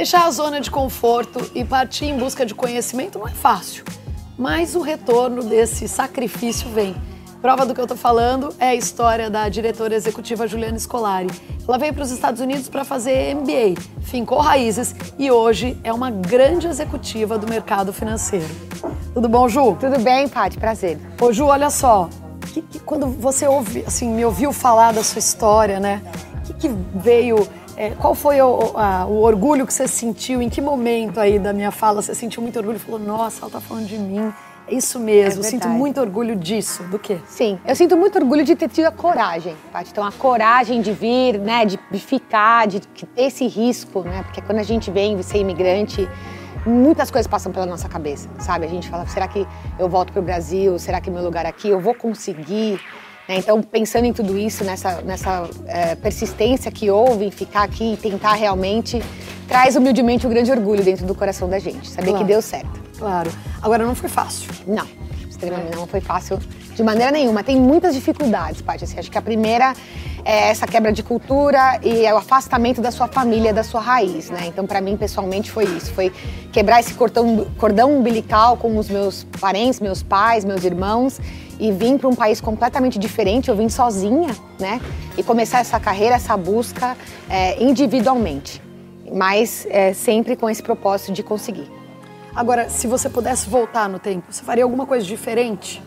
Deixar a zona de conforto e partir em busca de conhecimento não é fácil, mas o retorno desse sacrifício vem. Prova do que eu estou falando é a história da diretora executiva Juliana Scolari. Ela veio para os Estados Unidos para fazer MBA, fincou raízes e hoje é uma grande executiva do mercado financeiro. Tudo bom, Ju? Tudo bem, Paty, prazer. Ô, Ju, olha só, que, que, quando você ouve, assim, me ouviu falar da sua história, né? O que, que veio é, qual foi o, a, o, orgulho que você sentiu? Em que momento aí da minha fala você sentiu muito orgulho? Falou, nossa, ela tá falando de mim. É isso mesmo, é sinto muito orgulho disso. Do quê? Sim, eu sinto muito orgulho de ter tido a coragem, Paty. Então, a coragem de vir, né, de ficar, de ter esse risco, né? Porque quando a gente vem ser imigrante, muitas coisas passam pela nossa cabeça, sabe? A gente fala, será que eu volto para o Brasil? Será que meu lugar aqui? Eu vou conseguir? Né? Então, pensando em tudo isso, nessa, nessa é, persistência que houve em ficar aqui e tentar realmente, traz humildemente um grande orgulho dentro do coração da gente, saber claro. que deu certo. Claro. Agora, não foi fácil. Não, extremamente é. não foi fácil de maneira nenhuma. Tem muitas dificuldades, Paty. Assim, acho que a primeira é essa quebra de cultura e é o afastamento da sua família, da sua raiz, né? Então, para mim, pessoalmente, foi isso. Foi quebrar esse cordão, cordão umbilical com os meus parentes, meus pais, meus irmãos e vim para um país completamente diferente. Eu vim sozinha, né? E começar essa carreira, essa busca é, individualmente, mas é, sempre com esse propósito de conseguir. Agora, se você pudesse voltar no tempo, você faria alguma coisa diferente?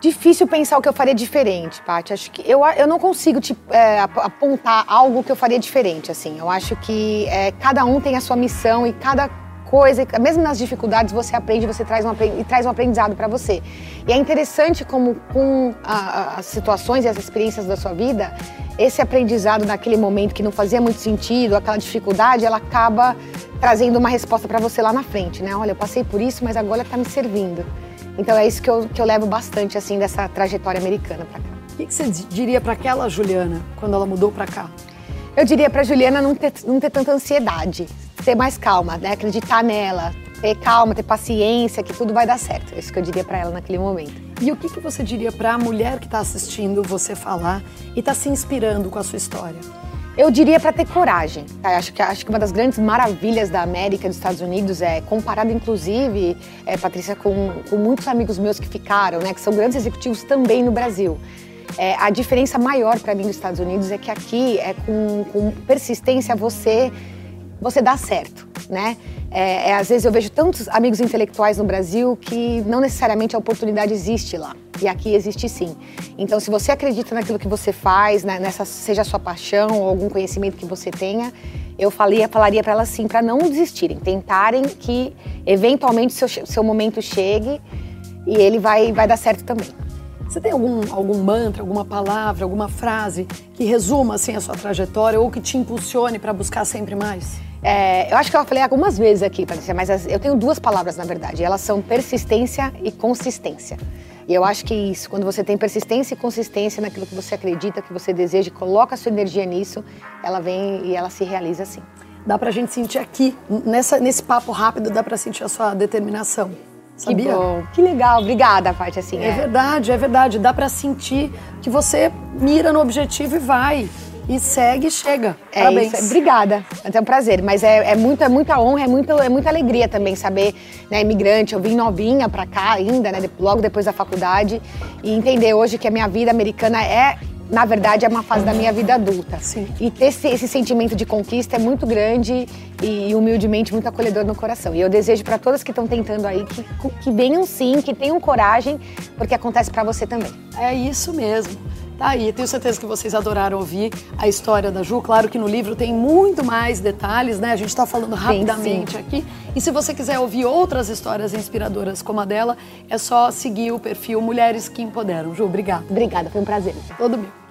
Difícil pensar o que eu faria diferente, Paty. Acho que eu, eu não consigo te é, apontar algo que eu faria diferente, assim. Eu acho que é, cada um tem a sua missão e cada coisa, mesmo nas dificuldades, você aprende, você traz um, e traz um aprendizado para você. E é interessante como com a, as situações e as experiências da sua vida, esse aprendizado naquele momento que não fazia muito sentido, aquela dificuldade, ela acaba trazendo uma resposta para você lá na frente, né? Olha, eu passei por isso, mas agora está me servindo. Então é isso que eu, que eu levo bastante assim dessa trajetória americana para cá. O que, que você diria para aquela Juliana quando ela mudou para cá? Eu diria para Juliana não ter, não ter tanta ansiedade, ter mais calma, né? Acreditar nela, ter calma, ter paciência, que tudo vai dar certo. É isso que eu diria para ela naquele momento. E o que, que você diria para a mulher que está assistindo você falar e está se inspirando com a sua história? Eu diria para ter coragem. Tá? Acho, que, acho que uma das grandes maravilhas da América, dos Estados Unidos, é comparado inclusive, é, Patrícia, com, com muitos amigos meus que ficaram, né, que são grandes executivos também no Brasil. É, a diferença maior para mim nos Estados Unidos é que aqui, é com, com persistência, você, você dá certo, né? É, é, às vezes eu vejo tantos amigos intelectuais no Brasil que não necessariamente a oportunidade existe lá. E aqui existe sim. Então, se você acredita naquilo que você faz, né, nessa seja a sua paixão ou algum conhecimento que você tenha, eu falaria, falaria para elas sim, para não desistirem, tentarem que eventualmente seu, seu momento chegue e ele vai, vai dar certo também. Você tem algum, algum mantra, alguma palavra, alguma frase que resuma assim a sua trajetória ou que te impulsione para buscar sempre mais? É, eu acho que eu falei algumas vezes aqui, Patrícia, mas eu tenho duas palavras na verdade. Elas são persistência e consistência. E eu acho que isso, quando você tem persistência e consistência naquilo que você acredita, que você deseja, coloca a sua energia nisso, ela vem e ela se realiza assim. Dá pra gente sentir aqui, nessa, nesse papo rápido, dá pra sentir a sua determinação. Sabia? Que bom, que legal, obrigada, parte assim. É, é verdade, é verdade. Dá para sentir que você mira no objetivo e vai e segue e chega. É Parabéns. Isso. Obrigada. É um prazer. Mas é, é, muita, é muita honra, é, muito, é muita alegria também saber, né, imigrante, eu vim novinha para cá ainda, né, logo depois da faculdade, e entender hoje que a minha vida americana é na verdade, é uma fase da minha vida adulta. Sim. E ter esse, esse sentimento de conquista é muito grande e, humildemente, muito acolhedor no coração. E eu desejo para todas que estão tentando aí que, que venham sim, que tenham coragem, porque acontece para você também. É isso mesmo. Tá aí, tenho certeza que vocês adoraram ouvir a história da Ju. Claro que no livro tem muito mais detalhes, né? A gente está falando rapidamente sim, sim. aqui. E se você quiser ouvir outras histórias inspiradoras como a dela, é só seguir o perfil Mulheres que Empoderam. Ju, obrigada. Obrigada, foi um prazer. Todo meu.